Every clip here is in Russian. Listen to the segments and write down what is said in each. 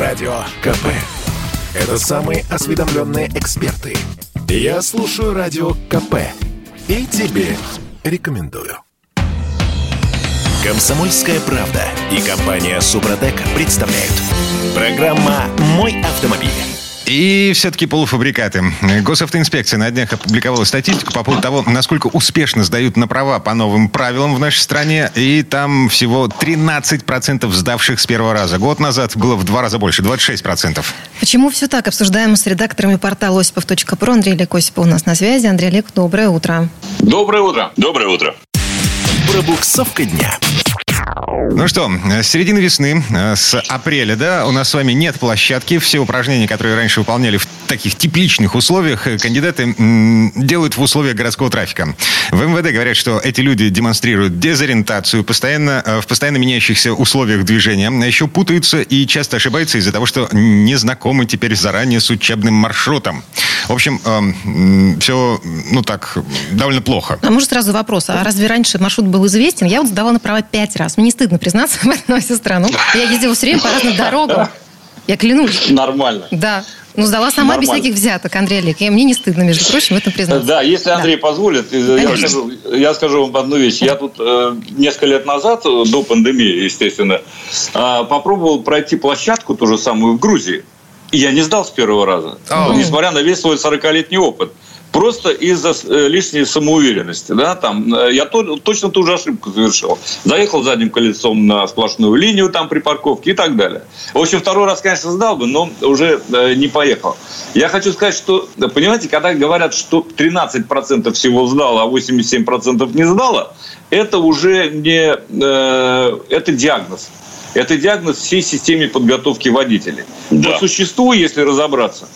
Радио КП. Это самые осведомленные эксперты. Я слушаю Радио КП. И тебе рекомендую. Комсомольская правда и компания Супротек представляют. Программа «Мой автомобиль». И все-таки полуфабрикаты. Госавтоинспекция на днях опубликовала статистику по поводу того, насколько успешно сдают на права по новым правилам в нашей стране. И там всего 13% сдавших с первого раза. Год назад было в два раза больше, 26%. Почему все так? Обсуждаем с редакторами портала осипов.про. Андрей Олег Осипов у нас на связи. Андрей Олег, доброе утро. Доброе утро. Доброе утро. Пробуксовка дня. Ну что, с середины весны, э, с апреля, да, у нас с вами нет площадки. Все упражнения, которые раньше выполняли в таких тепличных условиях, э, кандидаты делают в условиях городского трафика. В МВД говорят, что эти люди демонстрируют дезориентацию постоянно, э, в постоянно меняющихся условиях движения, а еще путаются и часто ошибаются из-за того, что не знакомы теперь заранее с учебным маршрутом. В общем, все, ну так, довольно плохо. А может сразу вопрос, а разве раньше маршрут был известен? Я вот сдавала на права пять раз. Мне не стыдно признаться в этом на всю страну. Я ездила все время по разным дорогам. Я клянусь. Нормально. Да. Ну, сдала сама без Нормально. всяких взяток, Андрей Олег. И мне не стыдно, между прочим, в этом признаться. Да, если Андрей позволит, я Конечно. скажу, я скажу вам одну вещь. Я тут э, несколько лет назад, э, до пандемии, естественно, э, попробовал пройти площадку, ту же самую, в Грузии. И я не сдал с первого раза, О. несмотря на весь свой 40-летний опыт. Просто из-за э, лишней самоуверенности. Да, там, э, я то- точно ту же ошибку совершил. Заехал задним колесом на сплошную линию там при парковке и так далее. В общем, второй раз, конечно, сдал бы, но уже э, не поехал. Я хочу сказать, что, понимаете, когда говорят, что 13% всего сдало, а 87% не сдало, это уже не... э, это диагноз. Это диагноз всей системе подготовки водителей. Да. По существу, если разобраться,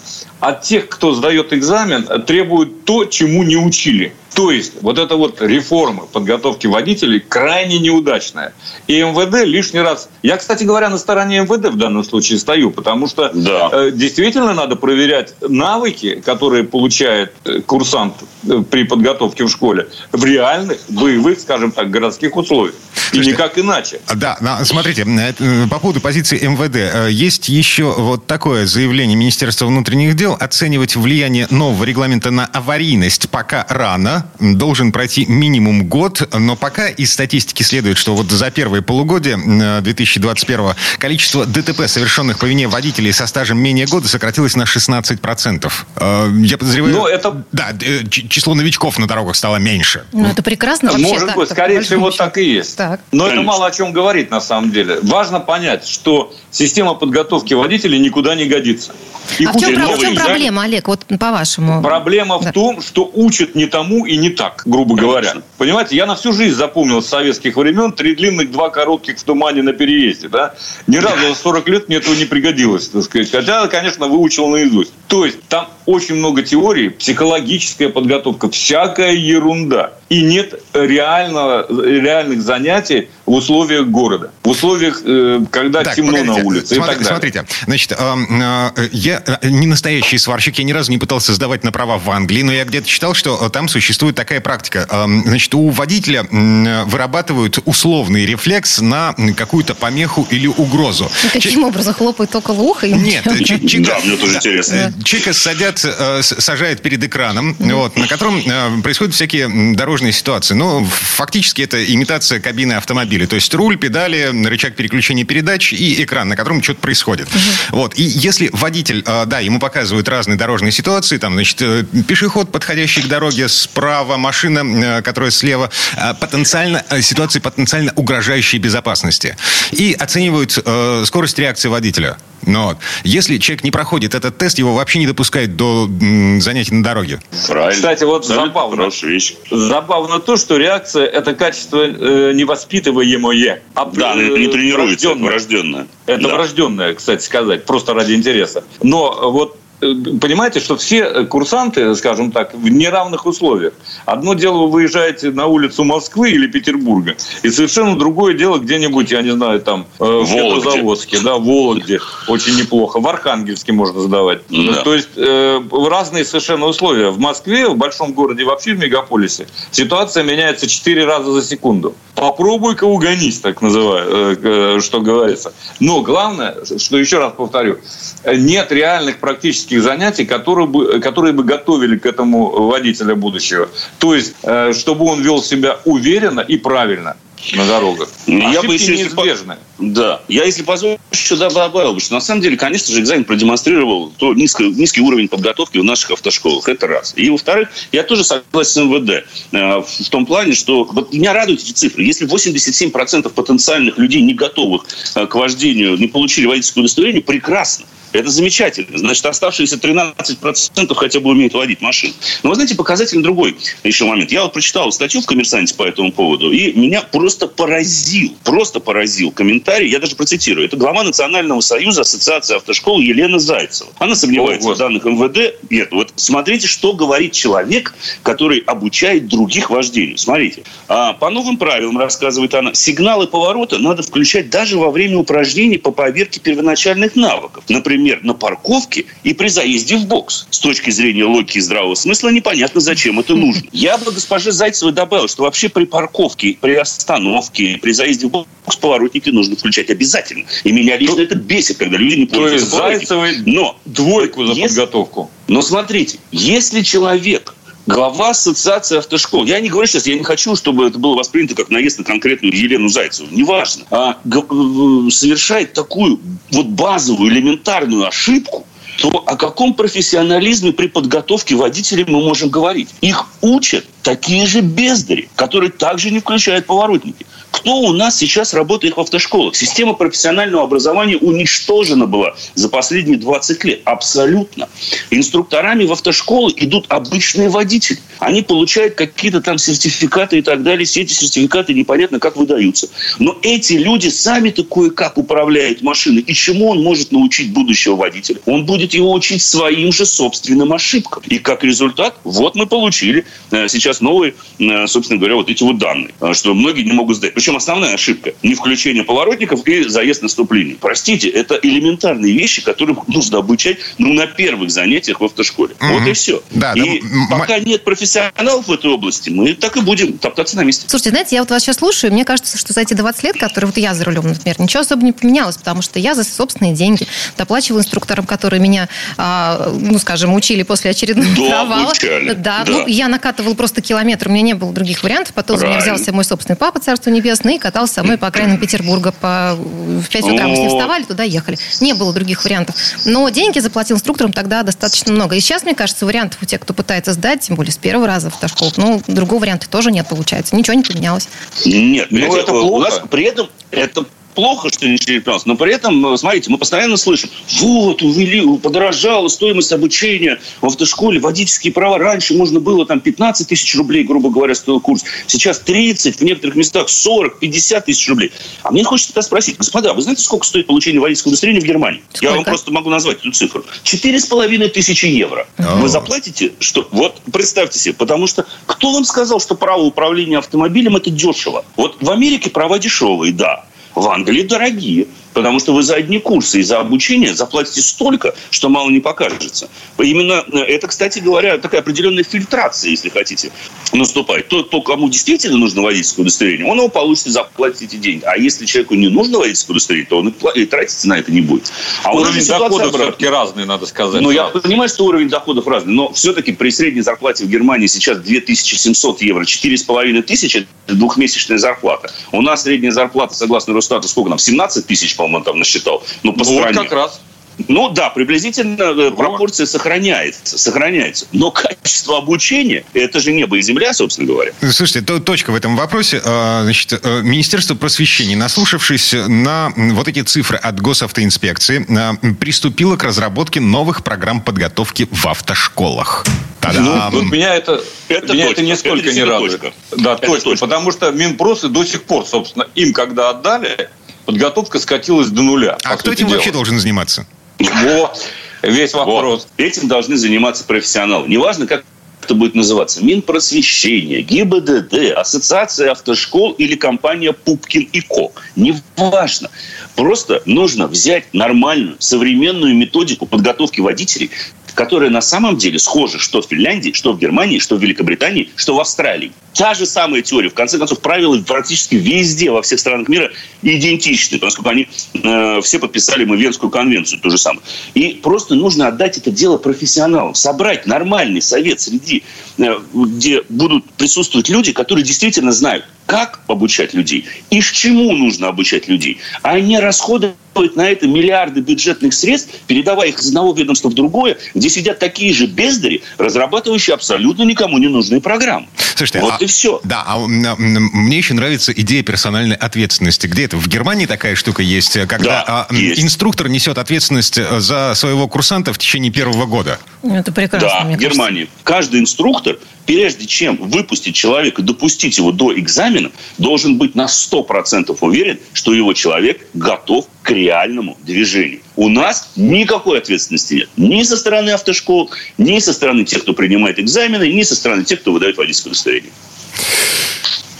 от тех, кто сдает экзамен, требуют то, чему не учили. То есть, вот эта вот реформа подготовки водителей крайне неудачная. И МВД лишний раз... Я, кстати говоря, на стороне МВД в данном случае стою, потому что Да. э, действительно надо проверять навыки, которые получает э, курсант э, при подготовке в школе, в реальных, боевых, скажем так, городских условиях. И Слушайте, никак иначе. Да, на- смотрите, э, по поводу позиции МВД. Есть еще вот такое заявление Министерства внутренних дел. Оценивать влияние нового регламента на аварийность пока рано. Должен пройти минимум год. Но пока из статистики следует, что вот за первые полугодие э, 2021 количество ДТП, совершенных по вине водителей со стажем менее года, сократилось на 16%. Э, Я подозреваю... Но это- Да, э, число новичков на дорогах стало меньше. Ну, это прекрасно вообще. Может так, быть, скорее всего, большому так и есть. Так. Но это Конечно. мало о чем говорит на самом деле. Важно понять, что система подготовки водителей никуда не годится. И А в чем, в чем проблема, Олег, вот по-вашему? Проблема Да. в том, что учат не тому и не так, грубо говоря. Понимаете, я на всю жизнь запомнил с советских времен три длинных, два коротких в тумане на переезде. Да? Ни разу за 40 лет мне этого не пригодилось, так сказать. Хотя, конечно, выучил наизусть. То есть там очень много теорий, психологическая подготовка, всякая ерунда. И нет реального, реальных занятий в условиях города. В условиях, э, когда Так, темно погодите. на улице и Смотри- так далее. Смотрите, значит, эм, э, я э, не настоящий сварщик, я ни разу не пытался сдавать на права в Англии, но я где-то читал, что э, там существует такая практика. Эм, Значит, у водителя э, вырабатывают условный рефлекс на какую-то помеху или угрозу. Ну, каким образом хлопает около уха? и Нет, ч- чика- Да, мне тоже интересно. Э, Человека садят, э, сажают перед экраном, вот, на котором э, происходят всякие м, дорожные ситуации. Ну, фактически это имитация кабины автомобиля. То есть руль, педали, рычаг переключения передач и экран, на котором что-то происходит. Вот. И если водитель, э, да, ему показывают разные дорожные ситуации, там, значит, э, пешеход, подходящий к дороге справа, машина, э, которая слева, э, потенциально, ситуации потенциально угрожающие безопасности. И оценивают э, скорость реакции водителя. Но вот, если человек не проходит этот тест, его вообще не допускают до м, занятий на дороге. Правильно. Кстати, вот Абсолютно забавно. Вещь. Забавно то, что реакция – это качество э, невоспитываемое. А Да, э, не тренируется, это врожденное. врожденное. Это Да. врожденное, кстати сказать, просто ради интереса. Но вот понимаете, что все курсанты, скажем так, в неравных условиях. Одно дело, вы выезжаете на улицу Москвы или Петербурга, и совершенно другое дело где-нибудь, я не знаю, там, э, в Петрозаводске, да, в Вологде, очень неплохо, в Архангельске можно сдавать. Да. То есть э, разные совершенно условия. В Москве, в большом городе, вообще в мегаполисе, ситуация меняется 4 раза за секунду. Попробуй-ка угонись, так называю, э, что говорится. Но главное, что еще раз повторю, нет реальных практических занятий, которые бы, которые бы готовили к этому водителя будущего. То есть, э, чтобы он вел себя уверенно и правильно на дорогах. Ну, я бы еще неизбежны. Да. Я, если позволю, еще добавил бы, что на самом деле, конечно же, экзамен продемонстрировал то низкий, низкий уровень подготовки в наших автошколах. Это раз. И, во-вторых, я тоже согласен с МВД э, в том плане, что вот меня радуют эти цифры. Если 87% потенциальных людей, не готовых э, к вождению, не получили водительское удостоверение, прекрасно. Это замечательно. Значит, оставшиеся 13% хотя бы умеют водить машину. Но вы знаете, показательный другой еще момент. Я вот прочитал статью в «Коммерсанте» по этому поводу, и меня просто поразил, просто поразил комментарий, я даже процитирую. Это глава Национального союза Ассоциации автошкол Елена Зайцева. Она сомневается О, в данных МВД. Нет, вот смотрите, что говорит человек, который обучает других вождению. Смотрите. А, по новым правилам, рассказывает она, сигналы поворота надо включать даже во время упражнений по поверке первоначальных навыков. Например, на парковке и при заезде в бокс. С точки зрения логики и здравого смысла непонятно, зачем это нужно. Я бы госпоже Зайцевой добавил, что вообще при парковке, при остановке, при заезде в бокс поворотники нужно включать обязательно. И меня лично это бесит, когда люди не пользуются То есть Зайцевой но двойку за если, подготовку. Но смотрите, если человек глава ассоциации автошкол. Я не говорю сейчас, я не хочу, чтобы это было воспринято как наезд на конкретную Елену Зайцеву. Неважно. А, э, совершает такую вот базовую, элементарную ошибку, то о каком профессионализме при подготовке водителей мы можем говорить? Их учат такие же бездари, которые также не включают поворотники. Кто у нас сейчас работает в автошколах? Система профессионального образования уничтожена была за последние 20 лет. Абсолютно. Инструкторами в автошколы идут обычные водители. Они получают какие-то там сертификаты и так далее. Все эти сертификаты непонятно как выдаются. Но эти люди сами-то кое-как управляют машиной. И чему он может научить будущего водителя? Он будет его учить своим же собственным ошибкам. И как результат, вот мы получили э, сейчас новые, э, собственно говоря, вот эти вот данные, э, что многие не могут сдать. Причем чем основная ошибка? Не включение поворотников и заезд наступлений. Простите, это элементарные вещи, которые нужно обучать ну, на первых занятиях в автошколе. Mm-hmm. Вот и все. Да, и да, пока м- нет профессионалов в этой области, мы так и будем топтаться на месте. Слушайте, знаете, я вот вас сейчас слушаю, мне кажется, что за эти 20 лет, которые вот я за рулем, например, ничего особо не поменялось, потому что я за собственные деньги доплачиваю инструкторам, которые меня, а, ну, скажем, учили после очередного да, провала. Обучали. Да, да. Ну, я накатывал просто километр, у меня не было других вариантов. Потом Правильно. меня взялся мой собственный папа, царство небесное, весны катался со мной по окраинам Петербурга. По... В 5 утра мы с ним вставали, туда ехали. Не было других вариантов. Но деньги заплатил инструкторам тогда достаточно много. И сейчас, мне кажется, вариантов у тех, кто пытается сдать, тем более с первого раза в автошколу, ну, другого варианта тоже нет, получается. Ничего не поменялось. Нет, ну, это плохо. У нас при этом это плохо, что не поменялось, но при этом, э, смотрите, мы постоянно слышим, вот, увели, подорожала стоимость обучения в автошколе, водительские права. Раньше можно было там 15 тысяч рублей, грубо говоря, стоил курс. Сейчас 30, в некоторых местах 40, 50 тысяч рублей. А мне хочется тогда спросить, господа, вы знаете, сколько стоит получение водительского удостоверения в Германии? Сколько? Я вам просто могу назвать эту цифру. Четыре с половиной тысячи евро. Вы заплатите? Что? Вот, представьте себе, потому что кто вам сказал, что право управления автомобилем это дешево? Вот в Америке права дешевые, да. В Англии дорогие. Потому что вы за одни курсы и за обучение заплатите столько, что мало не покажется. Именно э, это, кстати говоря, такая определенная фильтрация, если хотите, наступает. Тот, кто, кому действительно нужно водительское удостоверение, он его получит и заплатит эти деньги. А если человеку не нужно водительское удостоверение, то он и тратить на это не будет. А уровень доходов все-таки разный, надо сказать. Ну, я понимаю, что уровень доходов разный, но все-таки при средней зарплате в Германии сейчас 2700 евро, 4,5 тысячи – это двухмесячная зарплата. У нас средняя зарплата, согласно Росстату, сколько нам? 17 тысяч, по-моему, там насчитал. Ну, по ну, стране. Вот как раз. Ну да, приблизительно э, вот. пропорция сохраняется, сохраняется. Но качество обучения – это же небо и земля, собственно говоря. Слушайте, то, точка в этом вопросе. А, значит, э, Министерство просвещения, наслушавшись на вот эти цифры от госавтоинспекции, а, приступило к разработке новых программ подготовки в автошколах. Ну, вот меня это, это меня точка. это нисколько это не радует. Точка. Да, это точка, точка. Потому что Минпрос и до сих пор, собственно, им когда отдали, подготовка скатилась до нуля. А кто этим дела. вообще должен заниматься? Вот. весь вопрос. Вот. Этим должны заниматься профессионалы. Неважно, как это будет называться, Минпросвещение, ГИБДД, Ассоциация автошкол или компания Пупкин и Ко. Неважно. Просто нужно взять нормальную, современную методику подготовки водителей, которая на самом деле схожа что в Финляндии, что в Германии, что в Великобритании, что в Австралии. Та же самая теория. В конце концов, правила практически везде, во всех странах мира идентичны, поскольку они э, все подписали мы конвенцию, то же самое. И просто нужно отдать это дело профессионалам, собрать нормальный совет среди, э, где будут присутствовать люди, которые действительно знают, как обучать людей и к чему нужно обучать людей, а не расходовать на это миллиарды бюджетных средств, передавая их из одного ведомства в другое, где сидят такие же бездари, разрабатывающие абсолютно никому не нужные программы. Слушайте, вот а, и все. Да, а мне еще нравится идея персональной ответственности. Где это? В Германии такая штука есть, когда да, а, есть. инструктор несет ответственность э, за своего курсанта в течение первого года. Это прекрасно. Да, в Германии. Каждый инструктор, прежде чем выпустить человека, допустить его до экзамена, должен быть на 100% уверен, что его человек готов к реальному движению. У нас никакой ответственности нет. Ни со стороны автошкол, ни со стороны тех, кто принимает экзамены, ни со стороны тех, кто выдает водительское удостоверение.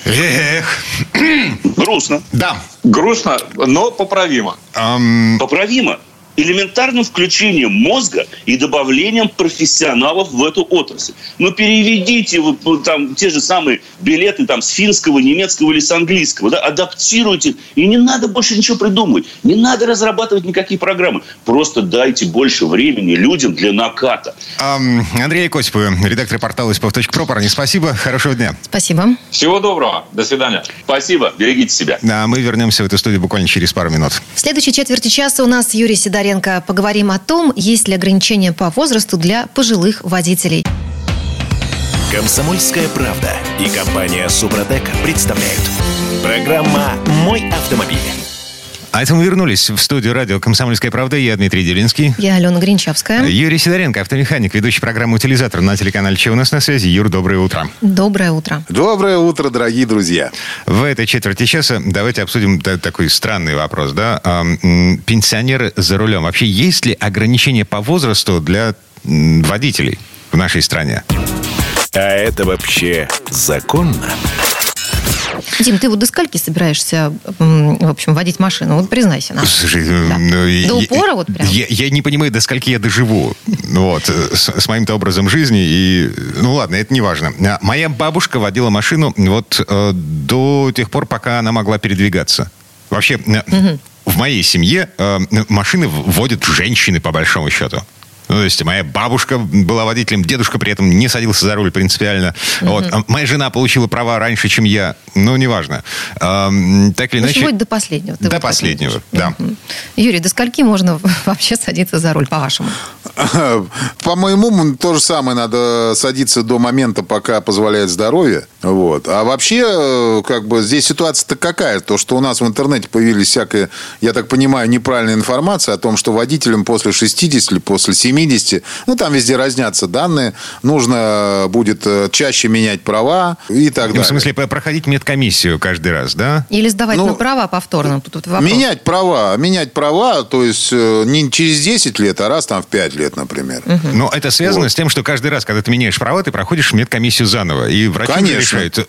Эх. Грустно. Да. Грустно, но поправимо. Um... Поправимо элементарным включением мозга и добавлением профессионалов в эту отрасль. Ну, переведите вы ну, там те же самые билеты там, с финского, немецкого или с английского, да, адаптируйте, и не надо больше ничего придумывать, не надо разрабатывать никакие программы, просто дайте больше времени людям для наката. Um, Андрей Косипов, редактор портала испов.про, парни, спасибо, хорошего дня. Спасибо. Всего доброго, до свидания. Спасибо, берегите себя. Да, мы вернемся в эту студию буквально через пару минут. В следующей четверти часа у нас Юрий Седар Бондаренко поговорим о том, есть ли ограничения по возрасту для пожилых водителей. Комсомольская правда и компания Супротек представляют. Программа «Мой автомобиль». А это мы вернулись в студию радио «Комсомольская правда». Я Дмитрий Делинский. Я Алена Гринчавская. Юрий Сидоренко, автомеханик, ведущий программы «Утилизатор» на телеканале «Че у нас на связи». Юр, доброе утро. Доброе утро. Доброе утро, дорогие друзья. В этой четверти часа давайте обсудим такой странный вопрос. Да? Пенсионеры за рулем. Вообще есть ли ограничения по возрасту для водителей в нашей стране? А это вообще законно? Дим, ты вот до скольки собираешься, в общем, водить машину? Вот признайся нам. Слушай, да. ну, до упора вот прям? Я, я не понимаю, до скольки я доживу. Вот, с, с моим-то образом жизни. И, ну ладно, это не важно. Моя бабушка водила машину вот э, до тех пор, пока она могла передвигаться. Вообще, угу. в моей семье э, машины водят женщины, по большому счету. Ну, то есть моя бабушка была водителем, дедушка при этом не садился за руль принципиально. Угу. Вот. А моя жена получила права раньше, чем я. Ну, неважно. А, так или иначе... Вплоть до последнего. До последнего, да. Юрий, до скольки можно вообще садиться за руль, по-вашему? По моему, то же самое. Надо садиться до момента, пока позволяет здоровье. Вот. А вообще, как бы, здесь ситуация-то какая? То, что у нас в интернете появились всякая, я так понимаю, неправильная информация о том, что водителям после 60 или после 70 70. Ну, там везде разнятся данные. Нужно будет э, чаще менять права и так далее. В смысле, проходить медкомиссию каждый раз, да? Или сдавать ну, на права повторно? Тут менять права. Менять права, то есть э, не через 10 лет, а раз там в 5 лет, например. Угу. Но это связано вот. с тем, что каждый раз, когда ты меняешь права, ты проходишь медкомиссию заново. И врачи конечно. решают, э,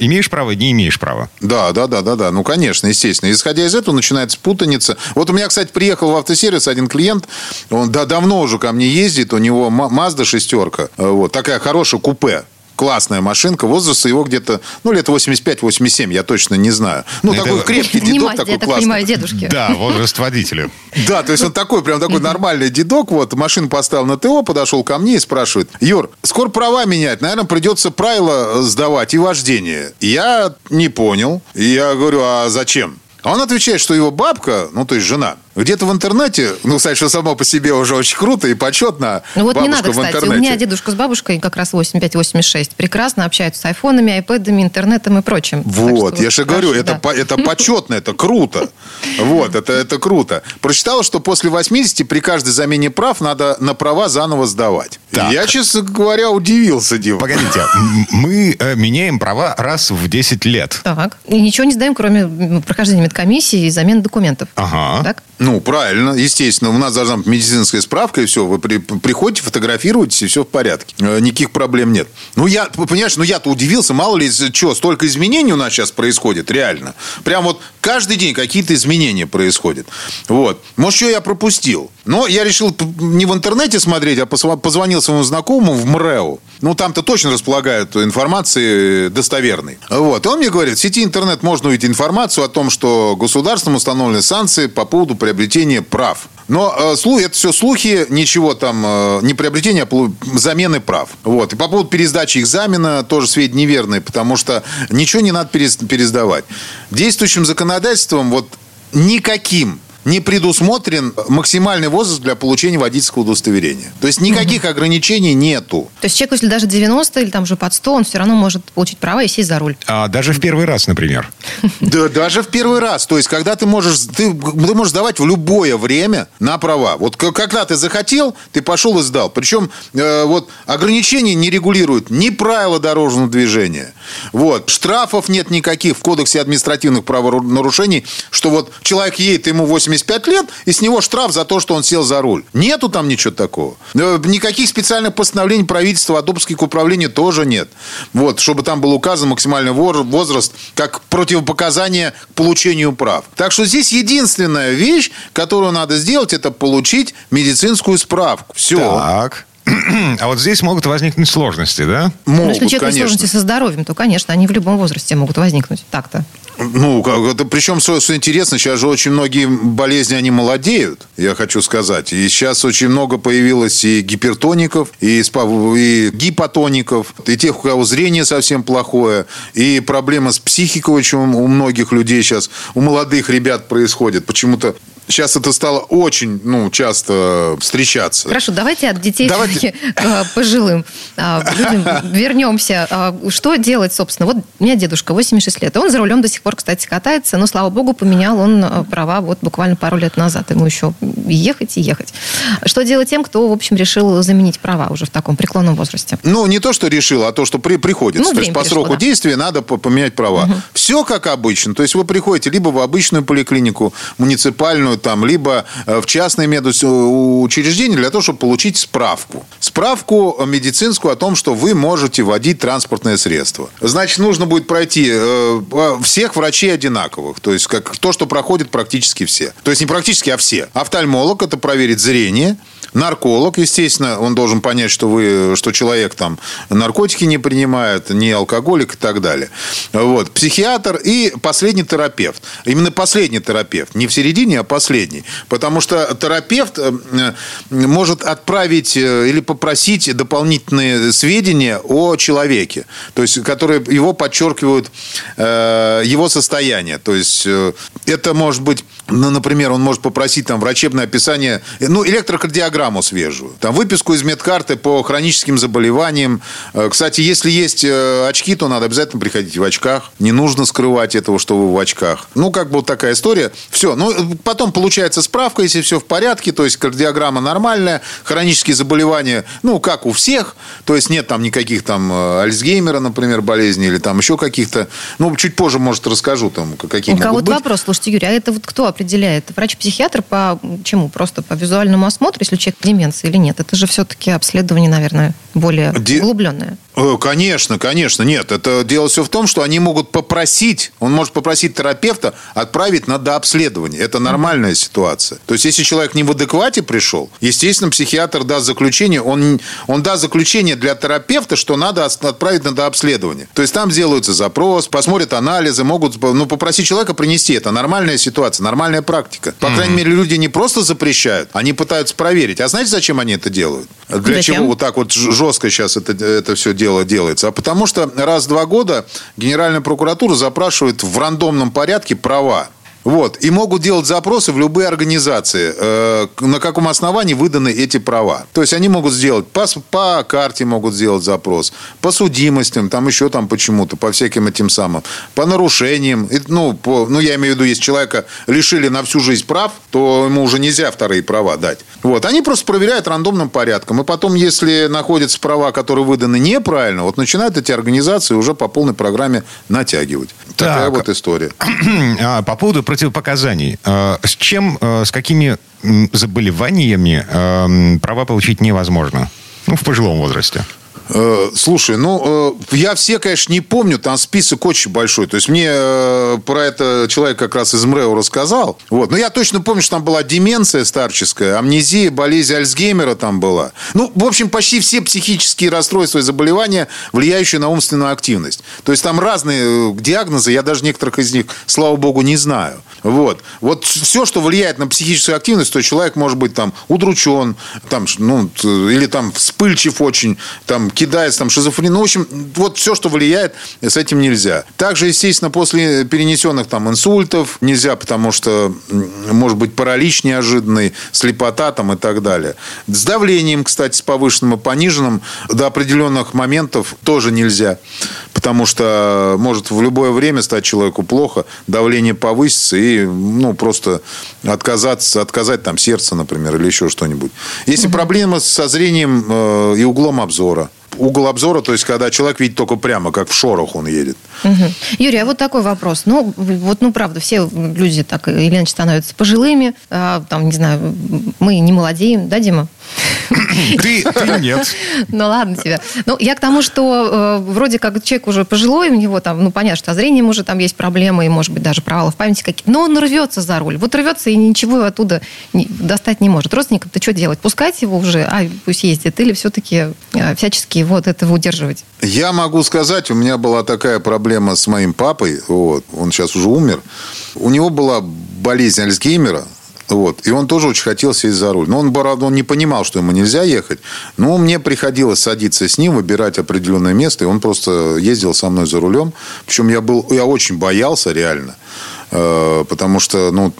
имеешь право, не имеешь права. Да, да, да, да, да. Ну, конечно, естественно. Исходя из этого, начинается путаница. Вот у меня, кстати, приехал в автосервис один клиент, он да, давно давно уже ко мне ездит, у него Mazda шестерка, вот, такая хорошая купе классная машинка. Возраст его где-то, ну, лет 85-87, я точно не знаю. Ну, Это... такой крепкий дедок, такой я классный. понимаю, дедушки. Да, возраст водителя. Да, то есть он такой, прям такой нормальный дедок. Вот, машину поставил на ТО, подошел ко мне и спрашивает, Юр, скоро права менять, наверное, придется правила сдавать и вождение. Я не понял. Я говорю, а зачем? А он отвечает, что его бабка, ну, то есть жена, где-то в интернете, ну, кстати, что само по себе уже очень круто и почетно. Ну, вот не надо, кстати. У меня дедушка с бабушкой как раз 85-86 прекрасно общаются с айфонами, айпэдами, интернетом и прочим. Вот, так, я же говорю, это, да. это почетно, это круто. Вот, это, это круто. Прочитала, что после 80 при каждой замене прав надо на права заново сдавать. Так. Я, честно говоря, удивился, Дима. Погодите, м- мы э, меняем права раз в 10 лет. Так. И ничего не сдаем, кроме прохождения медкомиссии и замены документов. Ага. Так? Ну, правильно, естественно. У нас должна быть медицинская справка, и все. Вы при- приходите, фотографируетесь, и все в порядке. Э, Никаких проблем нет. Ну, я, понимаешь, ну я-то удивился, мало ли, что, столько изменений у нас сейчас происходит, реально. Прям вот каждый день какие-то изменения происходят. Вот. Может, что я пропустил. Но я решил не в интернете смотреть, а позвонил своему знакомому в МРЭО. Ну, там-то точно располагают информацией достоверной. Вот. И он мне говорит, в сети интернет можно увидеть информацию о том, что государством установлены санкции по поводу приобретения прав. Но э, слу- это все слухи, ничего там, э, не приобретения, а замены прав. Вот. И по поводу пересдачи экзамена тоже сведения неверные, потому что ничего не надо перес- пересдавать. Действующим законодательством вот никаким не предусмотрен максимальный возраст для получения водительского удостоверения. То есть никаких ограничений нету. То есть человек, если даже 90 или там уже под 100, он все равно может получить права и сесть за руль. А даже в первый раз, например. Да, даже в первый раз. То есть, когда ты можешь, ты, ты можешь сдавать в любое время на права. Вот когда ты захотел, ты пошел и сдал. Причем э, вот ограничения не регулируют ни правила дорожного движения. Вот. Штрафов нет никаких в Кодексе административных правонарушений, что вот человек едет, ему 85 лет, и с него штраф за то, что он сел за руль. Нету там ничего такого. Э, Никаких специальных постановлений правительства о допуске к управлению тоже нет. Вот, чтобы там был указан максимальный возраст как противопоказание к получению прав. Так что здесь единственная вещь, которую надо сделать, это получить медицинскую справку. Все. Так. А вот здесь могут возникнуть сложности, да? Но Могут, Ну, если у человека конечно. сложности со здоровьем, то, конечно, они в любом возрасте могут возникнуть. Так-то. Ну, как, это причем, что, что интересно, сейчас же очень многие болезни, они молодеют, я хочу сказать. И сейчас очень много появилось и гипертоников, и, и гипотоников, и тех, у кого зрение совсем плохое, и проблема с психикой очень у многих людей сейчас, у молодых ребят происходит. Почему-то сейчас это стало очень, ну, часто встречаться. Хорошо, давайте от детей Давайте. к пожилым а, людям вернемся. А, Что делать, собственно? Вот у меня дедушка, 86 лет. Он за рулем до сих пор, кстати, катается, но, слава богу, поменял он права вот буквально пару лет назад. Ему еще ехать и ехать. Что делать тем, кто, в общем, решил заменить права уже в таком преклонном возрасте? Ну, не то, что решил, а то, что при, приходится. Ну, то есть по пришло, сроку да. действия надо по- поменять права. Все как обычно. То есть вы приходите либо в обычную поликлинику, муниципальную, там, либо э, в частное медучреждение для того, чтобы получить справку. Справку медицинскую о том, что вы можете водить транспортное средство. Значит, нужно будет пройти э, э, всех врачей одинаковых. То есть как то, что проходят практически все. То есть не практически, а все. Офтальмолог это проверит зрение. Нарколог, естественно, он должен понять, что вы, что человек там наркотики не принимает, не алкоголик и так далее. Вот. Психиатр и последний терапевт. Именно последний терапевт. Не в середине, а последний. Потому что терапевт э, э, может отправить э, или попросить дополнительные сведения о человеке. То есть, которые его подчеркивают его состояние. То есть, это может быть, ну, например, он может попросить там врачебное описание, ну, электрокардиограмму свежую, там выписку из медкарты по хроническим заболеваниям. Кстати, если есть очки, то надо обязательно приходить в очках. Не нужно скрывать этого, что вы в очках. Ну, как бы вот такая история. Все. Ну, потом получается справка, если все в порядке, то есть кардиограмма нормальная, хронические заболевания, ну, как у всех, то есть нет там никаких там э, Альцгеймера, например, болезни или там еще каких-то, ну, чуть позже, может, расскажу там, какие У кого-то вопрос, слушайте, Юрий, а это вот кто определяет? Врач-психиатр по чему? Просто по визуальному осмотру, если человек деменция или нет? Это же все-таки обследование, наверное, более Де- углубленное. Э, Конечно, конечно. Нет, это дело все в том, что они могут попросить, он может попросить терапевта отправить на дообследование. Это нормальная ситуация. То есть, если человек не в адеквате пришел, естественно, психиатр даст заключение, он, он даст заключение для терапевта, что надо отправить на дообследование. То есть, там сделается запрос, посмотрят анализы, могут ну, попросить человека принести. Это нормальная ситуация, нормальная практика. По крайней мере, люди не просто запрещают, они пытаются проверить. А знаете, зачем они это делают? Для Зачем? чего вот так вот жестко сейчас это, это все дело делается? А потому что раз в два года Генеральная прокуратура запрашивает в рандомном порядке права Вот. И могут делать запросы в любые организации, э, на каком основании выданы эти права. То есть они могут сделать по, по карте могут сделать запрос, по судимостям, там еще там почему-то, по всяким этим самым, по нарушениям. И, ну, по, ну, я имею в виду, если человека лишили на всю жизнь прав, то ему уже нельзя вторые права дать. Вот. Они просто проверяют рандомным порядком. И потом, если находятся права, которые выданы неправильно, вот начинают эти организации уже по полной программе натягивать. Так. Такая вот история. А, по поводу противопоказаний. А, с чем, а, с какими заболеваниями права получить невозможно? Ну, в пожилом возрасте. Э, слушай, ну, э, я все, конечно, не помню, там список очень большой. То есть, мне э, про это человек как раз из МРЭО рассказал. Вот. Но я точно помню, что там была деменция старческая, амнезия, болезнь Альцгеймера там была. Ну, в общем, почти все психические расстройства и заболевания, влияющие на умственную активность. То есть, там разные диагнозы, я даже некоторых из них, слава богу, не знаю. Вот. Вот все, что влияет на психическую активность, то человек может быть там удручен, там, ну, или там вспыльчив очень, там, кидается, там, шизофрения. Ну, в общем, вот все, что влияет, с этим нельзя. Также, естественно, после перенесенных там инсультов нельзя, потому что может быть паралич неожиданный, слепота там и так далее. С давлением, кстати, с повышенным и пониженным до определенных моментов тоже нельзя, потому что может в любое время стать человеку плохо, давление повысится и ну, просто отказаться, отказать там сердце, например, или еще что-нибудь. Если угу. проблема со зрением э, и углом обзора, угол обзора, то есть когда человек видит только прямо, как в шорох он едет. Угу. Юрий, а вот такой вопрос. Ну, вот, ну, правда, все люди так или иначе становятся пожилыми, а, там, не знаю, мы не молодеем, да, Дима? Ты, ты нет. Ну ладно тебе. Ну, я к тому, что э, вроде как человек уже пожилой, у него там, ну, понятно, что зрением уже там есть проблемы, и, может быть, даже провалы в памяти какие-то. Но он рвется за руль. Вот рвется и ничего оттуда не, достать не может. Родственникам ты что делать? Пускать его уже, а пусть ездит, или все-таки э, всячески его от этого удерживать? Я могу сказать, у меня была такая проблема с моим папой, вот, он сейчас уже умер. У него была болезнь Альцгеймера, вот. И он тоже очень хотел сесть за руль. Но он, правда, он не понимал, что ему нельзя ехать. Но мне приходилось садиться с ним, выбирать определенное место. И он просто ездил со мной за рулем. Причем я, был, я очень боялся реально. Э, потому что ну,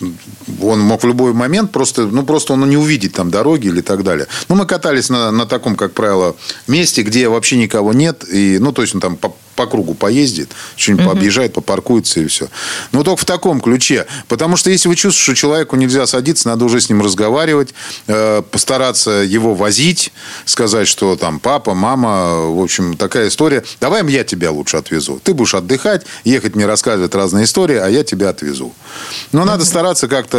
он мог в любой момент просто, ну, просто он не увидит там дороги или так далее. Ну, мы катались на, на таком, как правило, месте, где вообще никого нет. И, ну, то есть он там по, кругу поездит, что-нибудь угу. пообъезжает, попаркуется и все. Но только в таком ключе. Потому что если вы чувствуете, что человеку нельзя садиться, надо уже с ним разговаривать, э, постараться его возить, сказать, что там папа, мама, в общем, такая история. Давай я тебя лучше отвезу. Ты будешь отдыхать, ехать мне рассказывать разные истории, а я тебя отвезу. Но угу. надо стараться как-то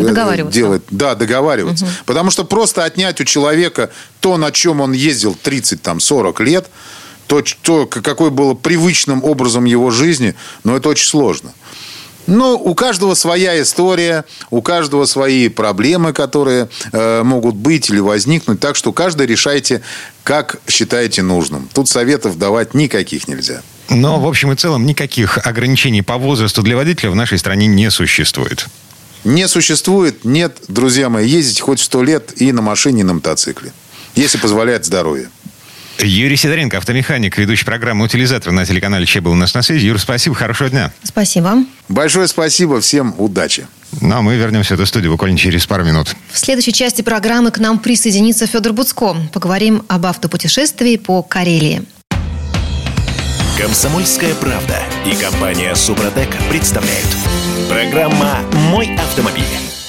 э, делать. Да, договариваться. Угу. Потому что просто отнять у человека то, на чем он ездил 30-40 лет, то, то, какой было привычным образом его жизни, но это очень сложно. Ну, у каждого своя история, у каждого свои проблемы, которые э, могут быть или возникнуть. Так что каждый решайте, как считаете нужным. Тут советов давать никаких нельзя. Но, в общем и целом, никаких ограничений по возрасту для водителя в нашей стране не существует. Не существует, нет, друзья мои, ездить хоть сто лет и на машине, и на мотоцикле, если позволяет здоровье. Юрий Сидоренко, автомеханик, ведущий программы «Утилизатор» на телеканале Че был у нас на связи. Юр, спасибо, хорошего дня. Спасибо. Большое спасибо, всем удачи. Ну, а мы вернемся в эту студию буквально через пару минут. В следующей части программы к нам присоединится Федор Буцко. Поговорим об автопутешествии по Карелии. Комсомольская правда и компания «Супротек» представляют. Программа «Мой автомобиль».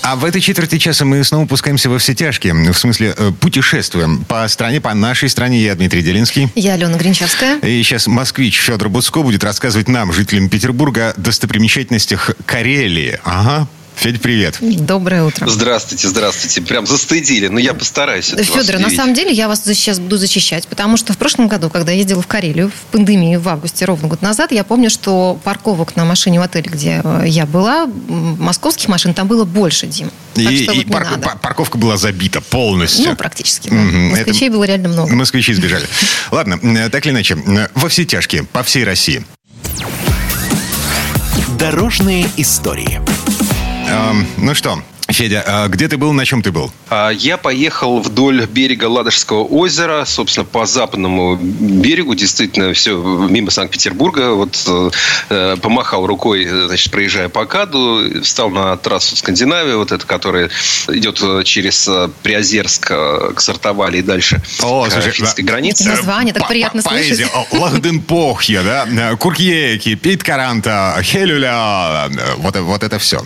А в этой четверти часа мы снова пускаемся во все тяжкие. В смысле, э, путешествуем по стране, по нашей стране. Я Дмитрий Делинский. Я Алена Гринчевская. И сейчас москвич Федор Буцко будет рассказывать нам, жителям Петербурга, о достопримечательностях Карелии. Ага, Федь, привет. Доброе утро. Здравствуйте, здравствуйте. Прям застыдили, но я постараюсь. Федор, на самом деле я вас сейчас буду зачищать, потому что в прошлом году, когда я ездила в Карелию, в пандемии, в августе, ровно год назад, я помню, что парковок на машине в отеле, где э, я была, московских машин там было больше, Дим. Так и, и вот пар- пар- парковка была забита полностью. Ну, практически. Да. Mm-hmm. Москвичей Это... было реально много. Москвичи сбежали. Ладно, э, так или иначе, э, во все тяжкие, по всей России. Дорожные истории. Ну что, Федя, а где ты был, на чем ты был? А, Я поехал вдоль берега Ладожского озера, собственно, по западному берегу, действительно, все мимо Санкт-Петербурга. Вот э, э, помахал рукой, значит, проезжая по Каду, встал на трассу Скандинавии, вот эта, которая идет э, через э, Приозерск к Сартовали и дальше О, к слушай, финской да. границе. Эти названия так приятно по- слышать. Лахденпохья, да? Куркьеки, Питкаранта, Хелюля. Вот, вот это все.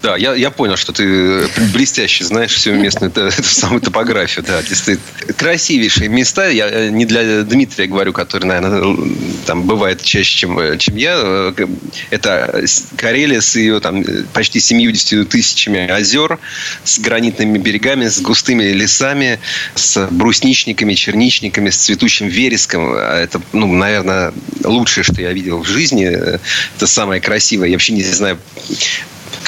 Да, я, я понял, что ты блестяще знаешь всю местную т- эту самую топографию. Да, действительно. Красивейшие места. Я э, не для Дмитрия говорю, который, наверное, л- там бывает чаще, чем, э, чем я. Э, Это Карелия с ее там э, почти 70 тысячами озер, с гранитными берегами, с густыми лесами, с брусничниками, черничниками, с цветущим вереском. А Это, ну, наверное, лучшее, что я видел в жизни. Э, Это самое красивое. Я вообще не знаю,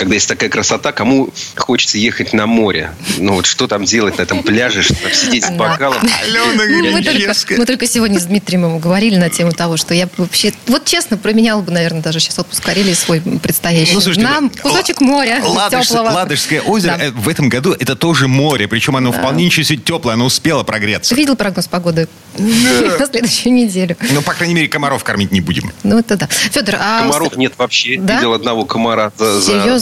когда есть такая красота, кому хочется ехать на море? Ну вот что там делать на этом пляже, что там сидеть с бокалом? Алена Мы только, Гринчевская. мы только сегодня с Дмитрием ему говорили на тему того, что я бы вообще, вот честно, променяла бы, наверное, даже сейчас отпуск Карелии свой предстоящий. Ну, слушайте, Нам вы- кусочек моря Ладож- теплого. Ладожское озеро Да. э, в этом году это тоже море, причем оно вполне ничего себе теплое, оно успело прогреться. Ты видел прогноз погоды на следующую неделю? Ну, по крайней мере, комаров кормить не будем. Ну, это да. Федор, а... Комаров нет вообще. Да? Видел одного комара за?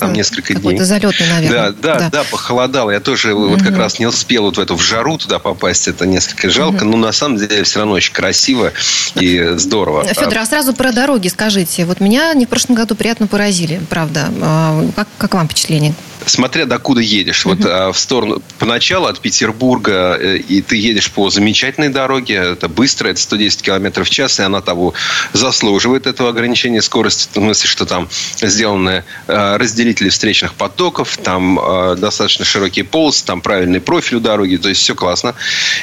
Там несколько дней. Какой-то залетный, наверное. Да, да, да, похолодало. Я тоже вот как раз не успел вот в эту в жару туда попасть. Это несколько жалко. Но на самом деле все равно очень красиво и здорово. Федор, а сразу про дороги скажите. Вот меня не в прошлом году приятно поразили, правда. А, Как, как вам впечатление? Смотря докуда едешь. Вот а, в сторону... Поначалу от Петербурга, э, и ты едешь по замечательной дороге. Это быстро, это 110 километров в час, и она того заслуживает, этого ограничения скорости. В том смысле, что там сделаны э, разделители встречных потоков, там э, достаточно широкие полосы, там правильный профиль у дороги, то есть все классно.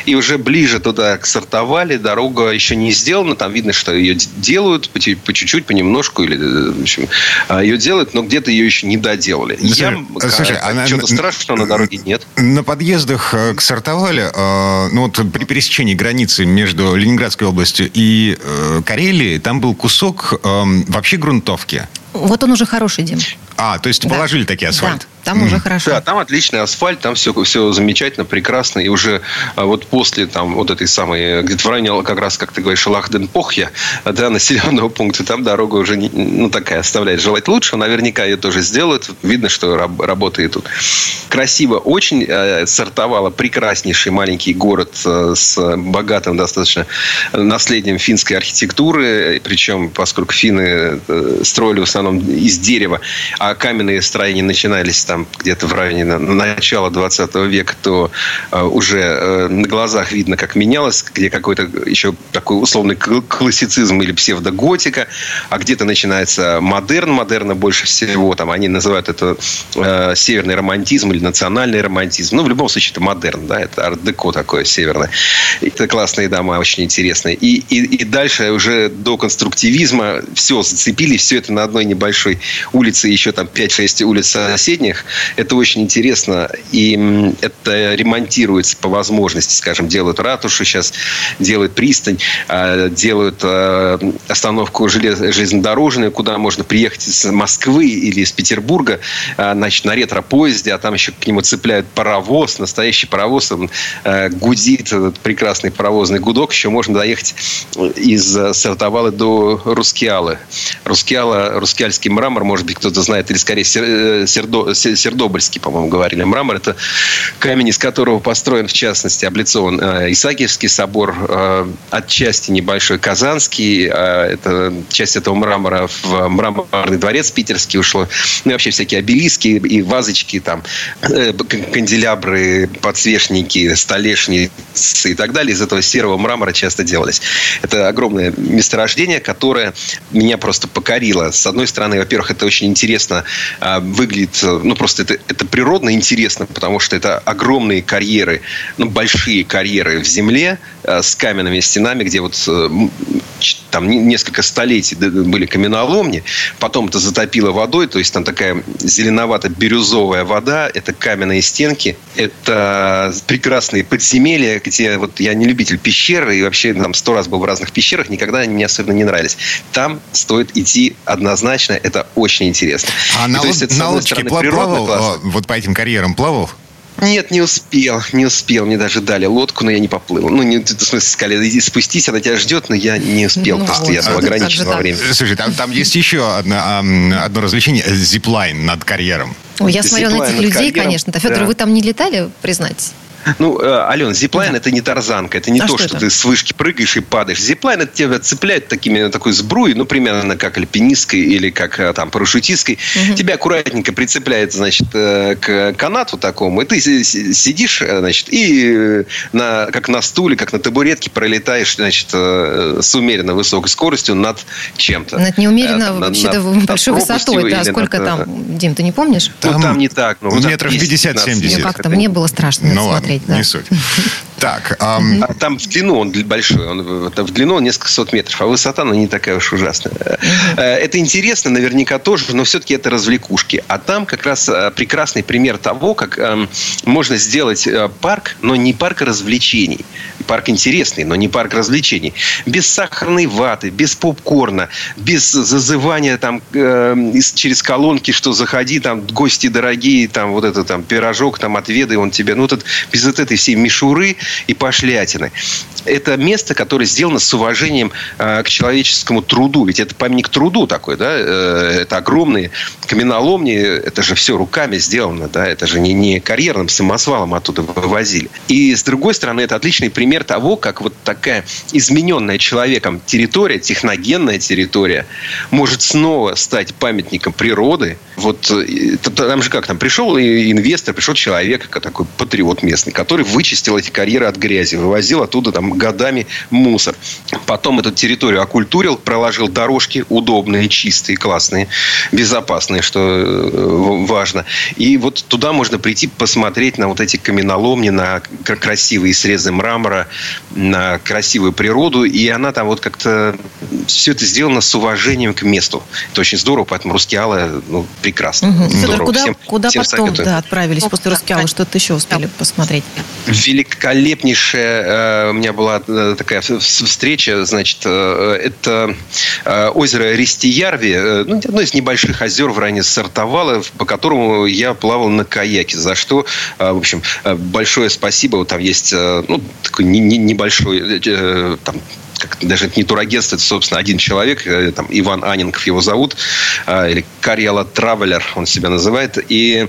И уже ближе туда, к Сартовали, дорога еще не сделана. Там видно, что ее делают по чуть-чуть, понемножку, или, э, в общем, а, ее делают, но где-то ее еще не доделали. Ну, слушай, Ям, э, слушай, а, она- чего-то страшного на дороге нет. На подъездах э, к Сартовале, э, ну вот при пересечении границы между Ленинградской областью и э, Карелией, там был кусок э, вообще грунтовки. Вот он уже хороший, Дим. А, то есть Да. положили такие асфальт? Там уже хорошо. Да, там отличный асфальт, там все, все замечательно, прекрасно. И уже а, вот после там вот этой самой, где-то в районе, как раз, как ты говоришь, Лахденпохья, да, населенного пункта, там дорога уже, не- ну, такая, оставляет желать лучше. Наверняка ее тоже сделают. Видно, что раб- работы идут. Красиво очень. э, Сартовала прекраснейший маленький город э, с богатым достаточно наследием финской архитектуры. Причем, поскольку финны э, строили в основном из дерева, а каменные строения начинались там где-то в районе на- начала 20 века, то э, уже э, на глазах видно, как менялось, где какой-то еще такой условный кл- классицизм или псевдоготика, а где-то начинается модерн, модерна больше всего, там они называют это э, северный романтизм или национальный романтизм. Ну, в любом случае, это модерн, да, это арт-деко такое северное. Это классные дома, очень интересные. И, и, и дальше уже до конструктивизма все зацепили, все это на одной небольшой улице, еще там 5-6 улиц соседних. Это очень интересно. И это ремонтируется по возможности, скажем, делают ратушу сейчас, делают пристань, а, делают а, остановку желез- железнодорожную, куда можно приехать из Москвы или из Петербурга, а, значит, на ретро-поезде, а там еще к нему цепляют паровоз, настоящий паровоз, он гудит, этот прекрасный паровозный гудок, еще можно доехать из Сартовалы до Рускеалы. Рускеала, рускеальский мрамор, может быть, кто-то знает, или скорее э, Сердо- Се- Сердобольский, по-моему, говорили. Мрамор – это камень, из которого построен, в частности, облицован э, Исаакиевский собор, э, отчасти небольшой Казанский, э, это часть этого мрамора в мраморный дворец питерский ушло, ну и вообще всякие обелиски и вазочки, там, канделябры, подсвечники, столешницы и так далее из этого серого мрамора часто делались. Это огромное месторождение, которое меня просто покорило. С одной стороны, во-первых, это очень интересно выглядит, ну просто это, это природно интересно, потому что это огромные карьеры, ну, большие карьеры в земле с каменными стенами, где вот э, там несколько столетий были каменоломни, потом это затопило водой, то есть там такая зеленовато-бирюзовая вода, это каменные стенки, это прекрасные подземелья, где вот я не любитель пещеры, и вообще там сто раз был в разных пещерах, никогда они мне особенно не нравились. Там стоит идти однозначно, это очень интересно. А и, на, есть, это, на лодочке плавал, вот по этим карьерам плавал? Нет, не успел, не успел. Мне даже дали лодку, но я не поплыл. Ну, не, в смысле, сказали, иди спустись, она тебя ждет, но я не успел, ну, потому что я был ограничен во времени. Слушай, там, там есть еще одно, одно развлечение, зиплайн над карьером. Ой, я смотрю на этих людей, конечно. Да, Федор, да. вы там не летали, признать? Ну, э, Ален, зиплайн да. это не тарзанка, это не а то, что, что ты с вышки прыгаешь и падаешь. Зиплайн это тебя цепляет такими, такой сбруей, ну, примерно как альпинистской или как э, там парашютистской. Угу. Тебя аккуратненько прицепляет, значит, э, к канату такому, и ты сидишь, значит, и на, как на стуле, как на табуретке пролетаешь, значит, с умеренно высокой скоростью над чем-то. Над неумеренно вообще-то большой высотой, да, сколько над, там, Дим, ты не помнишь? Ну, там, там не так. Ну, метров 50-70. Как-то мне было страшно ну, смотреть смотреть. Да. Не суть. Так. Эм... А там в длину он большой. Он, в длину он несколько сот метров, а высота, ну, не такая уж ужасная. Угу. Это интересно наверняка тоже, но все-таки это развлекушки. А там как раз э, прекрасный пример того, как эм, можно сделать э, парк, но не парк развлечений. Парк интересный, но не парк развлечений. Без сахарной ваты, без попкорна, без зазывания там э, через колонки, что заходи, там гости дорогие, там вот это там пирожок, там отведай он тебе. Ну, вот это, без вот этой всей мишуры и пошлятины. Это место, которое сделано с уважением э, к человеческому труду. Ведь это памятник труду такой, да? Э, это огромные каменоломни, это же все руками сделано, да? Это же не, не карьерным самосвалом оттуда вывозили. И, с другой стороны, это отличный пример того, как вот такая измененная человеком территория, техногенная территория, может снова стать памятником природы. Вот э, там же как там пришел инвестор, пришел человек, такой патриот местный, который вычистил эти карьеры от грязи, вывозил оттуда там годами мусор. Потом эту территорию окультурил, проложил дорожки удобные, чистые, классные, безопасные, что э, важно. И вот туда можно прийти посмотреть на вот эти каменоломни, на красивые срезы мрамора, на красивую природу. И она там вот как-то... Все это сделано с уважением к месту. Это очень здорово, поэтому Рускеала ну, прекрасно. Угу. Федор, куда, всем, куда всем потом да, отправились после Рускеала? Что-то еще успели посмотреть? Великолепнейшая э, у меня была э, такая встреча, значит, э, это озеро Ристиярви, ну, одно из небольших озер в районе Сартовала, по которому я плавал на каяке, за что, в общем, большое спасибо. Вот там есть, ну, такой небольшой, там, как, даже это не турагентство, это, собственно, один человек, там, Иван Анинков его зовут, или Карьяла Травелер он себя называет, и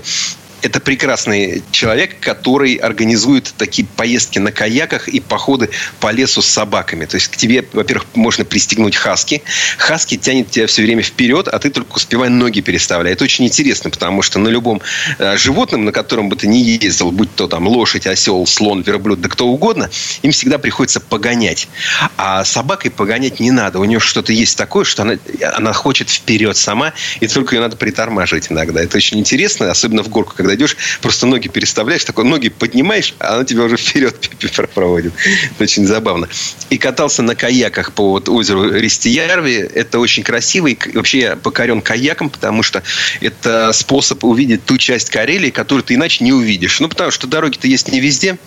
это прекрасный человек, который организует такие поездки на каяках и походы по лесу с собаками. То есть к тебе, во-первых, можно пристегнуть хаски. Хаски тянет тебя все время вперед, а ты только успевай ноги переставлять. Это очень интересно, потому что на любом э, животном, на котором бы ты ни ездил, будь то там лошадь, осел, слон, верблюд, да кто угодно, им всегда приходится погонять. А собакой погонять не надо. У нее что-то есть такое, что она, она хочет вперед сама, и только ее надо притормаживать иногда. Это очень интересно, особенно в горку, идешь, просто ноги переставляешь, такой ноги поднимаешь, а она тебя уже вперед проводит. Очень забавно. И катался на каяках по вот озеру Ристиярви. Это очень красиво. И вообще я покорен каяком, потому что это способ увидеть ту часть Карелии, которую ты иначе не увидишь. Ну, потому что дороги-то есть не везде.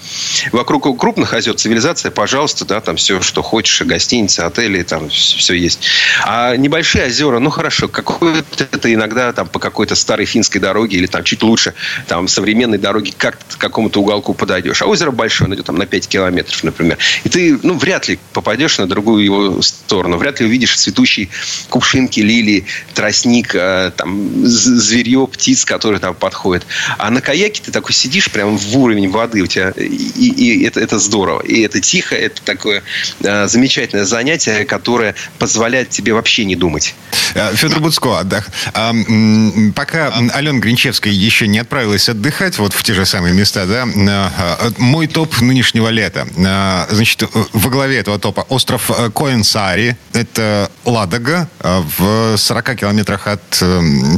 Вокруг крупных озер цивилизация, пожалуйста, да, там все, что хочешь, гостиницы, отели, там все есть. А небольшие озера, ну, хорошо, какое-то это иногда там по какой-то старой финской дороге или там чуть лучше там, современной дороги как к какому-то уголку подойдешь. А озеро большое, оно идет там на 5 километров, например. И ты, ну, вряд ли попадешь на другую его сторону. Вряд ли увидишь цветущие кувшинки, лилии, тростник, э, там, зверье, птиц, которые там подходят. А на каяке ты такой сидишь прямо в уровень воды у тебя. И, и это, это здорово. И это тихо, это такое э, замечательное занятие, которое позволяет тебе вообще не думать. Э, Федор Буцко, да. Пока Алена Гринчевская еще не отправила отправилась отдыхать вот в те же самые места, да, э, мой топ нынешнего лета. Значит, во главе этого топа остров Коинсари. Это Ладога в 40 километрах от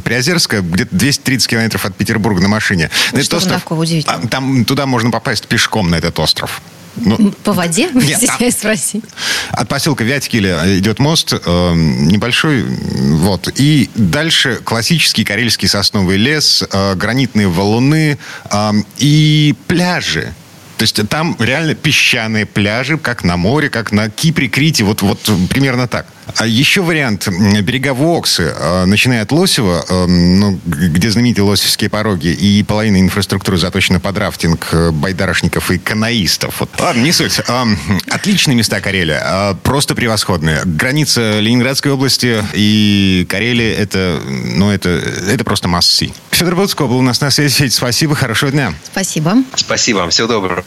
Приозерска, где-то 230 километров от Петербурга на машине. Ну, что остров, такого удивительного? А, там, туда можно попасть пешком на этот остров. Ну, По воде? Нет, Стесняюсь спросить. От поселка Вятькиля идет мост э, небольшой, вот. И дальше классический карельский сосновый лес, э, гранитные валуны э, и пляжи. То есть там реально песчаные пляжи, как на море, как на Кипре, Крите, вот, вот примерно так. А еще вариант берега Воксы, а, начиная от Лосева, а, ну, где знаменитые лосевские пороги, и половина инфраструктуры заточена под рафтинг э, байдарочников и канаистов. Вот. Ладно, не суть. Отличные места Карелия, просто превосходные. Граница Ленинградской области и Карелия, это, ну, это, это просто массы. Федор Буцко был у нас на связи. Федь, спасибо, хорошего дня. Спасибо. Спасибо вам, всего доброго.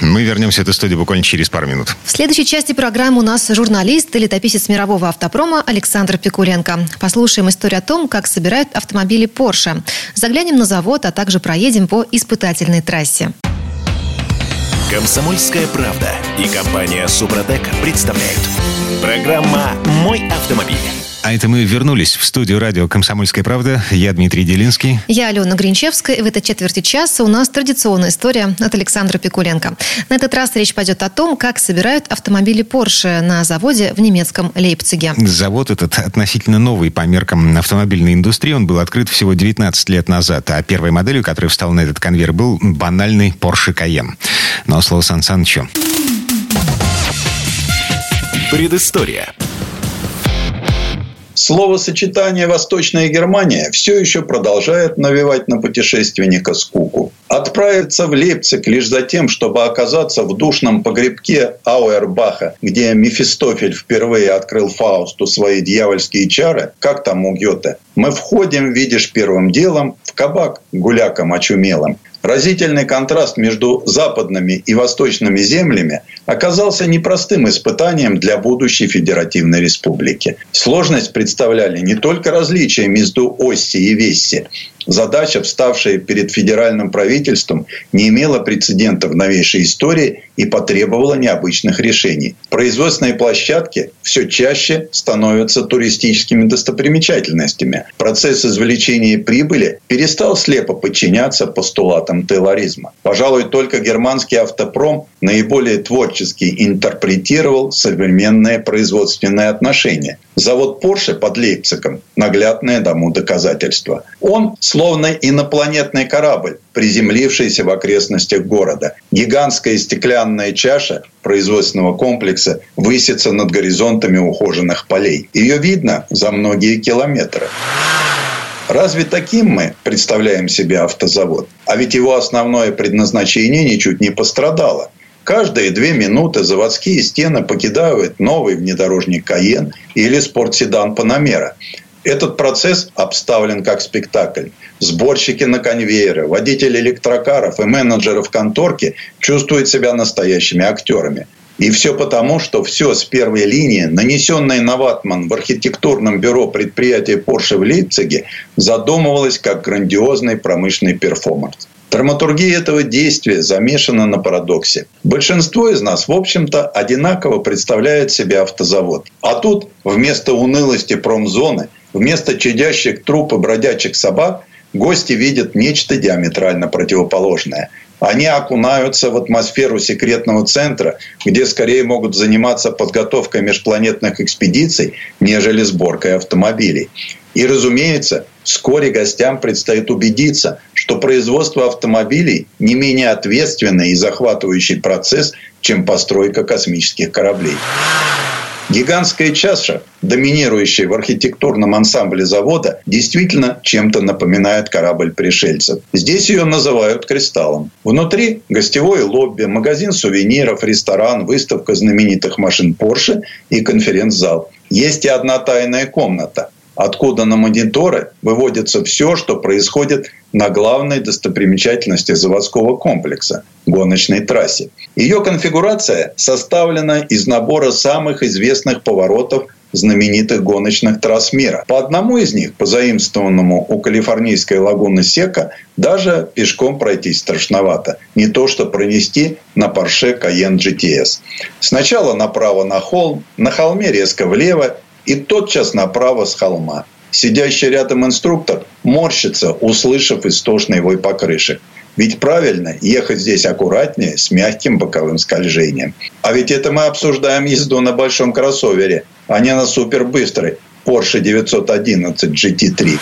Мы вернемся в эту студию буквально через пару минут. В следующей части программы у нас журналист и летописец мирового автопрома Александр Пикуленко. Послушаем историю о том, как собирают автомобили Porsche. Заглянем на завод, а также проедем по испытательной трассе. Комсомольская правда и компания Супротек представляют. Программа «Мой автомобиль». А это мы вернулись в студию радио «Комсомольская правда». Я Дмитрий Делинский. Я Алена Гринчевская. И в этой четверти часа у нас традиционная история от Александра Пикуленко. На этот раз речь пойдет о том, как собирают автомобили Porsche на заводе в немецком Лейпциге. Завод этот относительно новый по меркам автомобильной индустрии. Он был открыт всего 19 лет назад. А первой моделью, которая встала на этот конвейер, был банальный Porsche Cayenne. Но слово Сан Санычу. Предыстория. Словосочетание «Восточная Германия» все еще продолжает навевать на путешественника скуку. Отправиться в Лейпциг лишь за тем, чтобы оказаться в душном погребке Ауэрбаха, где Мефистофель впервые открыл Фаусту свои дьявольские чары, как там у Гёте, мы входим, видишь, первым делом в кабак гуляком очумелым. Разительный контраст между западными и восточными землями оказался непростым испытанием для будущей Федеративной Республики. Сложность представляли не только различия между Осси и Весси, Задача, вставшая перед федеральным правительством, не имела прецедента в новейшей истории и потребовала необычных решений. Производственные площадки все чаще становятся туристическими достопримечательностями. Процесс извлечения прибыли перестал слепо подчиняться постулатам тейлоризма. Пожалуй, только германский автопром наиболее творчески интерпретировал современные производственные отношения. Завод Porsche под Лейпцигом – наглядное тому доказательство. Он словно инопланетный корабль, приземлившийся в окрестностях города. Гигантская стеклянная чаша производственного комплекса высится над горизонтами ухоженных полей. Ее видно за многие километры. Разве таким мы представляем себе автозавод? А ведь его основное предназначение ничуть не пострадало. Каждые две минуты заводские стены покидают новый внедорожник «Каен» или спортседан «Панамера». Этот процесс обставлен как спектакль. Сборщики на конвейеры, водители электрокаров и менеджеры в конторке чувствуют себя настоящими актерами. И все потому, что все с первой линии, нанесенное на ватман в архитектурном бюро предприятия Porsche в Лейпциге, задумывалось как грандиозный промышленный перформанс. Драматургия этого действия замешана на парадоксе. Большинство из нас, в общем-то, одинаково представляет себе автозавод. А тут вместо унылости промзоны, вместо чадящих труп и бродячих собак, гости видят нечто диаметрально противоположное – они окунаются в атмосферу секретного центра, где скорее могут заниматься подготовкой межпланетных экспедиций, нежели сборкой автомобилей. И, разумеется, вскоре гостям предстоит убедиться, что производство автомобилей не менее ответственный и захватывающий процесс, чем постройка космических кораблей. Гигантская чаша, доминирующая в архитектурном ансамбле завода, действительно чем-то напоминает корабль пришельцев. Здесь ее называют кристаллом. Внутри гостевое лобби, магазин сувениров, ресторан, выставка знаменитых машин Porsche и конференц-зал. Есть и одна тайная комната – откуда на мониторы выводится все, что происходит на главной достопримечательности заводского комплекса – гоночной трассе. Ее конфигурация составлена из набора самых известных поворотов знаменитых гоночных трасс мира. По одному из них, позаимствованному у калифорнийской лагуны Сека, даже пешком пройти страшновато. Не то, что пронести на Porsche Cayenne GTS. Сначала направо на холм, на холме резко влево и тотчас направо с холма. Сидящий рядом инструктор морщится, услышав истошный вой покрышек. Ведь правильно, ехать здесь аккуратнее, с мягким боковым скольжением. А ведь это мы обсуждаем езду на большом кроссовере, а не на супербыстрой Porsche 911 GT3.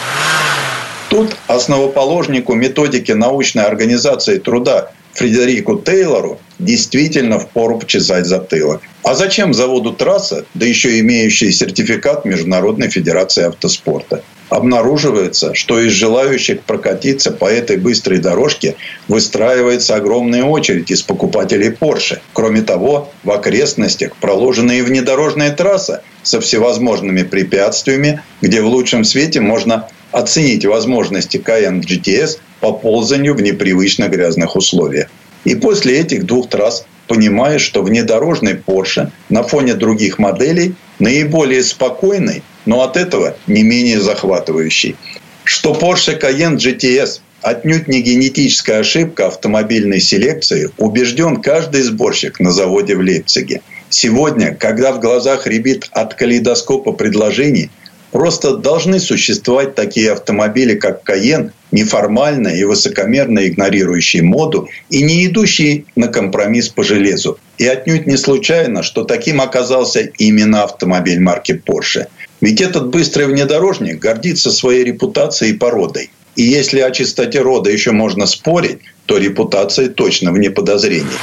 Тут основоположнику методики научной организации труда Фредерику Тейлору действительно впору почесать затылок. А зачем заводу трасса, да еще имеющий сертификат Международной Федерации Автоспорта? Обнаруживается, что из желающих прокатиться по этой быстрой дорожке выстраивается огромная очередь из покупателей Porsche. Кроме того, в окрестностях проложена и внедорожная трасса со всевозможными препятствиями, где в лучшем свете можно оценить возможности Cayenne GTS по ползанию в непривычно грязных условиях. И после этих двух трасс понимаешь, что внедорожный Porsche на фоне других моделей наиболее спокойный, но от этого не менее захватывающий. Что Porsche Cayenne GTS отнюдь не генетическая ошибка автомобильной селекции, убежден каждый сборщик на заводе в Лейпциге. Сегодня, когда в глазах ребит от калейдоскопа предложений, Просто должны существовать такие автомобили, как Каен, неформально и высокомерно игнорирующие моду и не идущие на компромисс по железу. И отнюдь не случайно, что таким оказался именно автомобиль марки Porsche. Ведь этот быстрый внедорожник гордится своей репутацией и породой. И если о чистоте рода еще можно спорить, то репутация точно вне подозрений.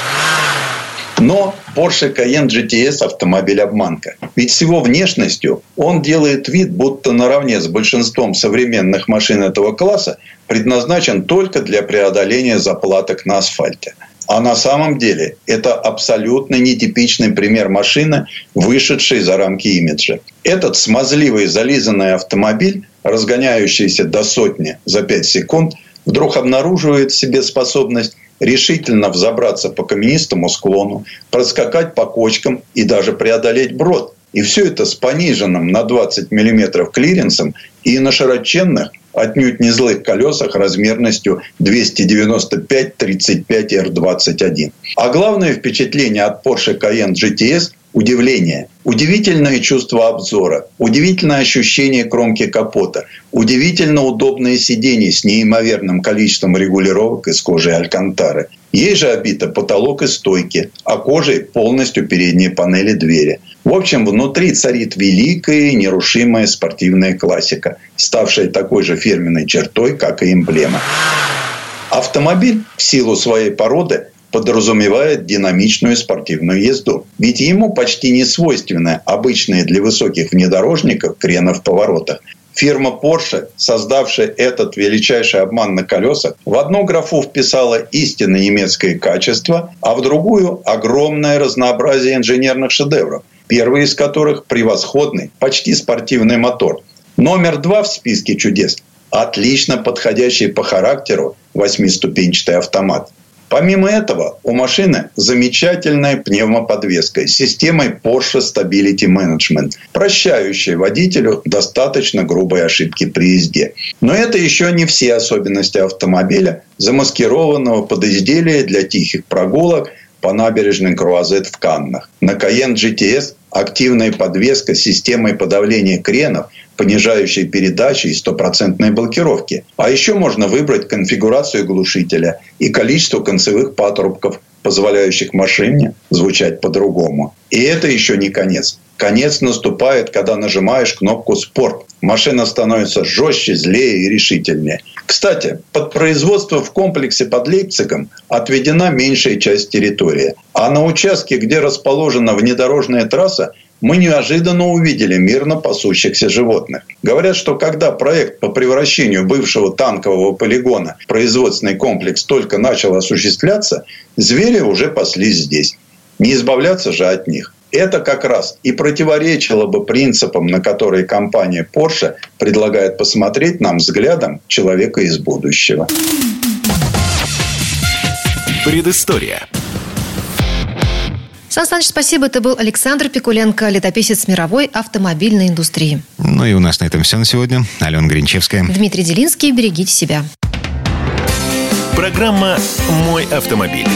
Но Porsche Cayenne GTS автомобиль обманка. Ведь с его внешностью он делает вид, будто наравне с большинством современных машин этого класса предназначен только для преодоления заплаток на асфальте. А на самом деле это абсолютно нетипичный пример машины, вышедшей за рамки имиджа. Этот смазливый зализанный автомобиль, разгоняющийся до сотни за 5 секунд, вдруг обнаруживает в себе способность решительно взобраться по каменистому склону, проскакать по кочкам и даже преодолеть брод. И все это с пониженным на 20 мм клиренсом и на широченных, отнюдь не злых колесах размерностью 295-35 R21. А главное впечатление от Porsche Cayenne GTS удивление, удивительное чувство обзора, удивительное ощущение кромки капота, удивительно удобное сиденье с неимоверным количеством регулировок из кожи Алькантары. Ей же обито потолок и стойки, а кожей полностью передние панели двери. В общем, внутри царит великая и нерушимая спортивная классика, ставшая такой же фирменной чертой, как и эмблема. Автомобиль в силу своей породы подразумевает динамичную спортивную езду. Ведь ему почти не свойственны обычные для высоких внедорожников крены в поворотах. Фирма Porsche, создавшая этот величайший обман на колесах, в одну графу вписала истинно немецкое качество, а в другую – огромное разнообразие инженерных шедевров, первый из которых – превосходный, почти спортивный мотор. Номер два в списке чудес – отлично подходящий по характеру восьмиступенчатый автомат. Помимо этого, у машины замечательная пневмоподвеска с системой Porsche Stability Management, прощающая водителю достаточно грубые ошибки при езде. Но это еще не все особенности автомобиля, замаскированного под изделие для тихих прогулок по набережной Круазет в Каннах. На Cayenne GTS активная подвеска с системой подавления кренов – понижающей передачи и стопроцентной блокировки. А еще можно выбрать конфигурацию глушителя и количество концевых патрубков, позволяющих машине звучать по-другому. И это еще не конец. Конец наступает, когда нажимаешь кнопку «Спорт». Машина становится жестче, злее и решительнее. Кстати, под производство в комплексе под Лейпцигом отведена меньшая часть территории. А на участке, где расположена внедорожная трасса, мы неожиданно увидели мирно пасущихся животных. Говорят, что когда проект по превращению бывшего танкового полигона в производственный комплекс только начал осуществляться, звери уже паслись здесь. Не избавляться же от них. Это как раз и противоречило бы принципам, на которые компания Porsche предлагает посмотреть нам взглядом человека из будущего. Предыстория. Сан Саныч, спасибо. Это был Александр Пикуленко, летописец мировой автомобильной индустрии. Ну и у нас на этом все на сегодня. Алена Гринчевская. Дмитрий Делинский. Берегите себя. Программа «Мой автомобиль».